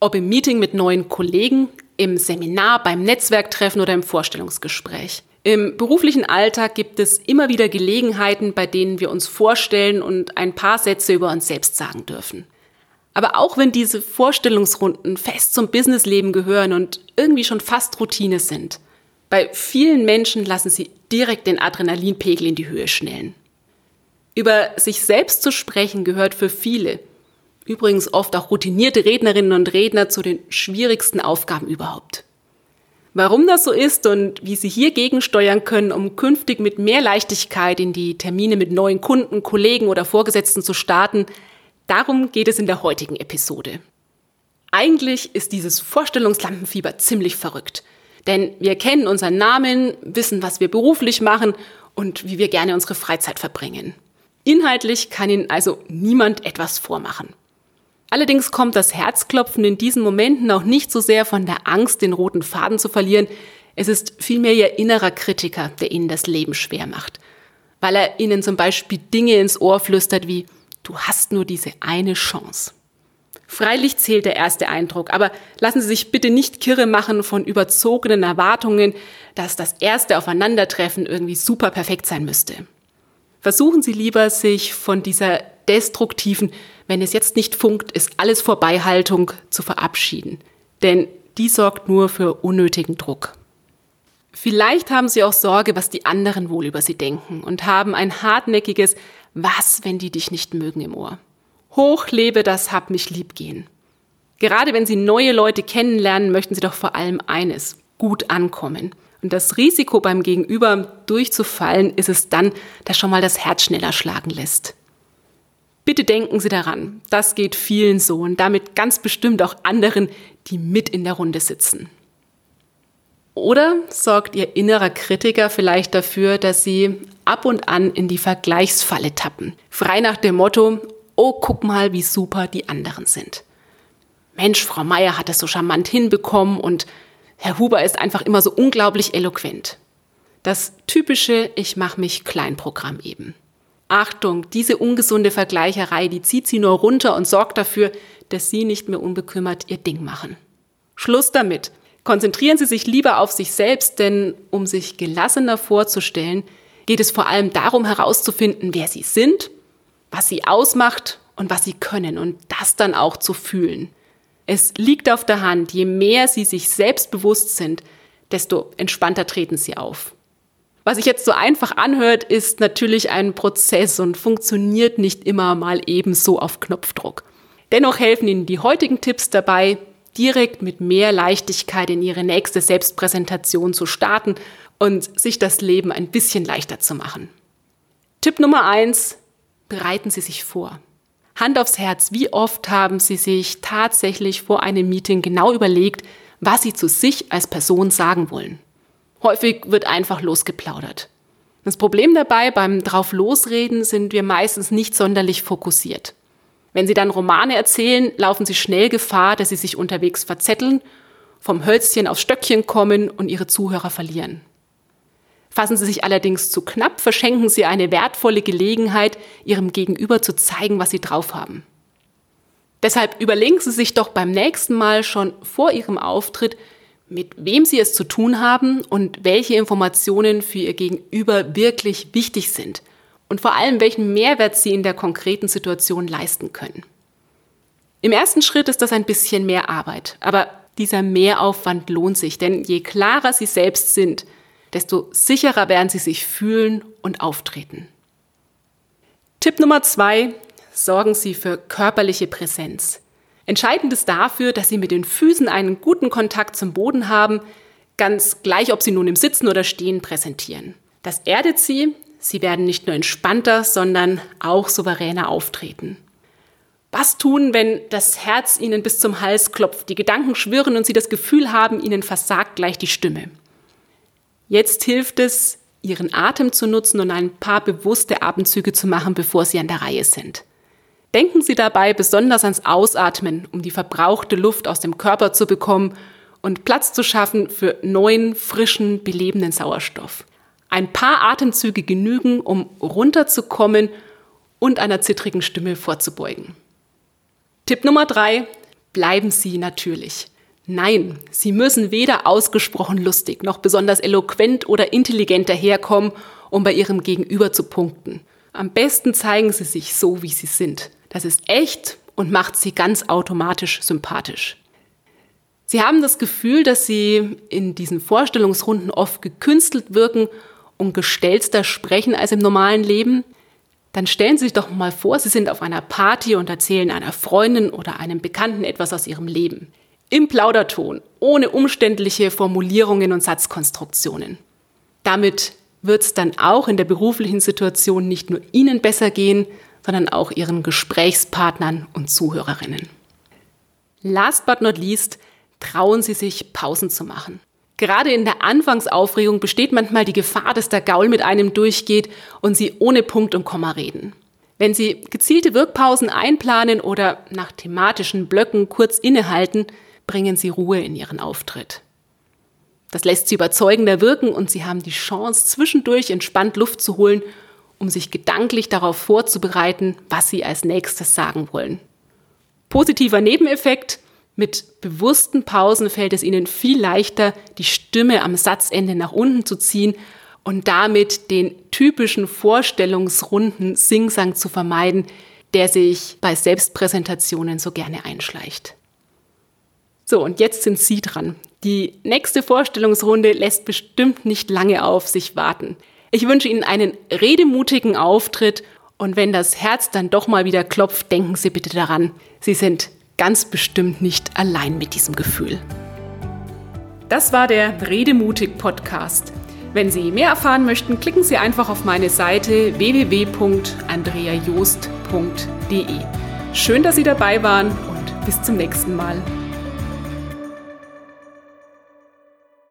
Ob im Meeting mit neuen Kollegen, im Seminar, beim Netzwerktreffen oder im Vorstellungsgespräch. Im beruflichen Alltag gibt es immer wieder Gelegenheiten, bei denen wir uns vorstellen und ein paar Sätze über uns selbst sagen dürfen. Aber auch wenn diese Vorstellungsrunden fest zum Businessleben gehören und irgendwie schon fast Routine sind, bei vielen Menschen lassen sie direkt den Adrenalinpegel in die Höhe schnellen. Über sich selbst zu sprechen gehört für viele, übrigens oft auch routinierte Rednerinnen und Redner zu den schwierigsten Aufgaben überhaupt. Warum das so ist und wie Sie hier gegensteuern können, um künftig mit mehr Leichtigkeit in die Termine mit neuen Kunden, Kollegen oder Vorgesetzten zu starten, darum geht es in der heutigen Episode. Eigentlich ist dieses Vorstellungslampenfieber ziemlich verrückt. Denn wir kennen unseren Namen, wissen, was wir beruflich machen und wie wir gerne unsere Freizeit verbringen. Inhaltlich kann Ihnen also niemand etwas vormachen. Allerdings kommt das Herzklopfen in diesen Momenten auch nicht so sehr von der Angst, den roten Faden zu verlieren. Es ist vielmehr Ihr innerer Kritiker, der Ihnen das Leben schwer macht. Weil er Ihnen zum Beispiel Dinge ins Ohr flüstert wie, du hast nur diese eine Chance. Freilich zählt der erste Eindruck, aber lassen Sie sich bitte nicht kirre machen von überzogenen Erwartungen, dass das erste Aufeinandertreffen irgendwie super perfekt sein müsste. Versuchen Sie lieber, sich von dieser destruktiven, wenn es jetzt nicht funkt, ist alles vorbei Haltung zu verabschieden. Denn die sorgt nur für unnötigen Druck. Vielleicht haben Sie auch Sorge, was die anderen wohl über Sie denken und haben ein hartnäckiges Was, wenn die dich nicht mögen im Ohr. Hoch lebe das Hab mich lieb gehen. Gerade wenn Sie neue Leute kennenlernen, möchten Sie doch vor allem eines, gut ankommen. Und das Risiko beim Gegenüber durchzufallen ist es dann, das schon mal das Herz schneller schlagen lässt. Bitte denken Sie daran, das geht vielen so und damit ganz bestimmt auch anderen, die mit in der Runde sitzen. Oder sorgt Ihr innerer Kritiker vielleicht dafür, dass Sie ab und an in die Vergleichsfalle tappen? Frei nach dem Motto, oh, guck mal, wie super die anderen sind. Mensch, Frau Meier hat es so charmant hinbekommen und Herr Huber ist einfach immer so unglaublich eloquent. Das typische Ich mach mich Kleinprogramm eben. Achtung, diese ungesunde Vergleicherei, die zieht sie nur runter und sorgt dafür, dass sie nicht mehr unbekümmert ihr Ding machen. Schluss damit. Konzentrieren Sie sich lieber auf sich selbst, denn um sich gelassener vorzustellen, geht es vor allem darum herauszufinden, wer Sie sind, was Sie ausmacht und was Sie können und das dann auch zu fühlen. Es liegt auf der Hand, je mehr Sie sich selbst bewusst sind, desto entspannter treten Sie auf. Was sich jetzt so einfach anhört, ist natürlich ein Prozess und funktioniert nicht immer mal ebenso auf Knopfdruck. Dennoch helfen Ihnen die heutigen Tipps dabei, direkt mit mehr Leichtigkeit in Ihre nächste Selbstpräsentation zu starten und sich das Leben ein bisschen leichter zu machen. Tipp Nummer eins: Bereiten Sie sich vor. Hand aufs Herz, wie oft haben Sie sich tatsächlich vor einem Meeting genau überlegt, was Sie zu sich als Person sagen wollen? Häufig wird einfach losgeplaudert. Das Problem dabei beim drauf losreden sind wir meistens nicht sonderlich fokussiert. Wenn Sie dann Romane erzählen, laufen Sie schnell Gefahr, dass Sie sich unterwegs verzetteln, vom Hölzchen aufs Stöckchen kommen und Ihre Zuhörer verlieren. Fassen Sie sich allerdings zu knapp, verschenken Sie eine wertvolle Gelegenheit, Ihrem Gegenüber zu zeigen, was Sie drauf haben. Deshalb überlegen Sie sich doch beim nächsten Mal schon vor Ihrem Auftritt, mit wem Sie es zu tun haben und welche Informationen für Ihr Gegenüber wirklich wichtig sind und vor allem welchen Mehrwert Sie in der konkreten Situation leisten können. Im ersten Schritt ist das ein bisschen mehr Arbeit, aber dieser Mehraufwand lohnt sich, denn je klarer Sie selbst sind, desto sicherer werden Sie sich fühlen und auftreten. Tipp Nummer zwei, sorgen Sie für körperliche Präsenz. Entscheidend ist dafür, dass Sie mit den Füßen einen guten Kontakt zum Boden haben, ganz gleich, ob Sie nun im Sitzen oder Stehen präsentieren. Das erdet Sie, Sie werden nicht nur entspannter, sondern auch souveräner auftreten. Was tun, wenn das Herz ihnen bis zum Hals klopft, die Gedanken schwirren und sie das Gefühl haben, ihnen versagt gleich die Stimme? Jetzt hilft es, ihren Atem zu nutzen und ein paar bewusste Atemzüge zu machen, bevor sie an der Reihe sind. Denken Sie dabei besonders ans Ausatmen, um die verbrauchte Luft aus dem Körper zu bekommen und Platz zu schaffen für neuen, frischen, belebenden Sauerstoff. Ein paar Atemzüge genügen, um runterzukommen und einer zittrigen Stimme vorzubeugen. Tipp Nummer drei, bleiben Sie natürlich. Nein, Sie müssen weder ausgesprochen lustig noch besonders eloquent oder intelligent daherkommen, um bei Ihrem Gegenüber zu punkten. Am besten zeigen Sie sich so, wie Sie sind. Das ist echt und macht Sie ganz automatisch sympathisch. Sie haben das Gefühl, dass Sie in diesen Vorstellungsrunden oft gekünstelt wirken und gestelzter sprechen als im normalen Leben. Dann stellen Sie sich doch mal vor, Sie sind auf einer Party und erzählen einer Freundin oder einem Bekannten etwas aus Ihrem Leben. Im Plauderton, ohne umständliche Formulierungen und Satzkonstruktionen. Damit wird es dann auch in der beruflichen Situation nicht nur Ihnen besser gehen, sondern auch Ihren Gesprächspartnern und Zuhörerinnen. Last but not least, trauen Sie sich, Pausen zu machen. Gerade in der Anfangsaufregung besteht manchmal die Gefahr, dass der Gaul mit einem durchgeht und Sie ohne Punkt und Komma reden. Wenn Sie gezielte Wirkpausen einplanen oder nach thematischen Blöcken kurz innehalten, bringen Sie Ruhe in Ihren Auftritt. Das lässt Sie überzeugender wirken und Sie haben die Chance, zwischendurch entspannt Luft zu holen, um sich gedanklich darauf vorzubereiten, was Sie als nächstes sagen wollen. Positiver Nebeneffekt, mit bewussten Pausen fällt es Ihnen viel leichter, die Stimme am Satzende nach unten zu ziehen und damit den typischen Vorstellungsrunden Singsang zu vermeiden, der sich bei Selbstpräsentationen so gerne einschleicht. So, und jetzt sind Sie dran. Die nächste Vorstellungsrunde lässt bestimmt nicht lange auf sich warten. Ich wünsche Ihnen einen redemutigen Auftritt und wenn das Herz dann doch mal wieder klopft, denken Sie bitte daran, Sie sind ganz bestimmt nicht allein mit diesem Gefühl. Das war der Redemutig Podcast. Wenn Sie mehr erfahren möchten, klicken Sie einfach auf meine Seite www.andreajost.de. Schön, dass Sie dabei waren und bis zum nächsten Mal.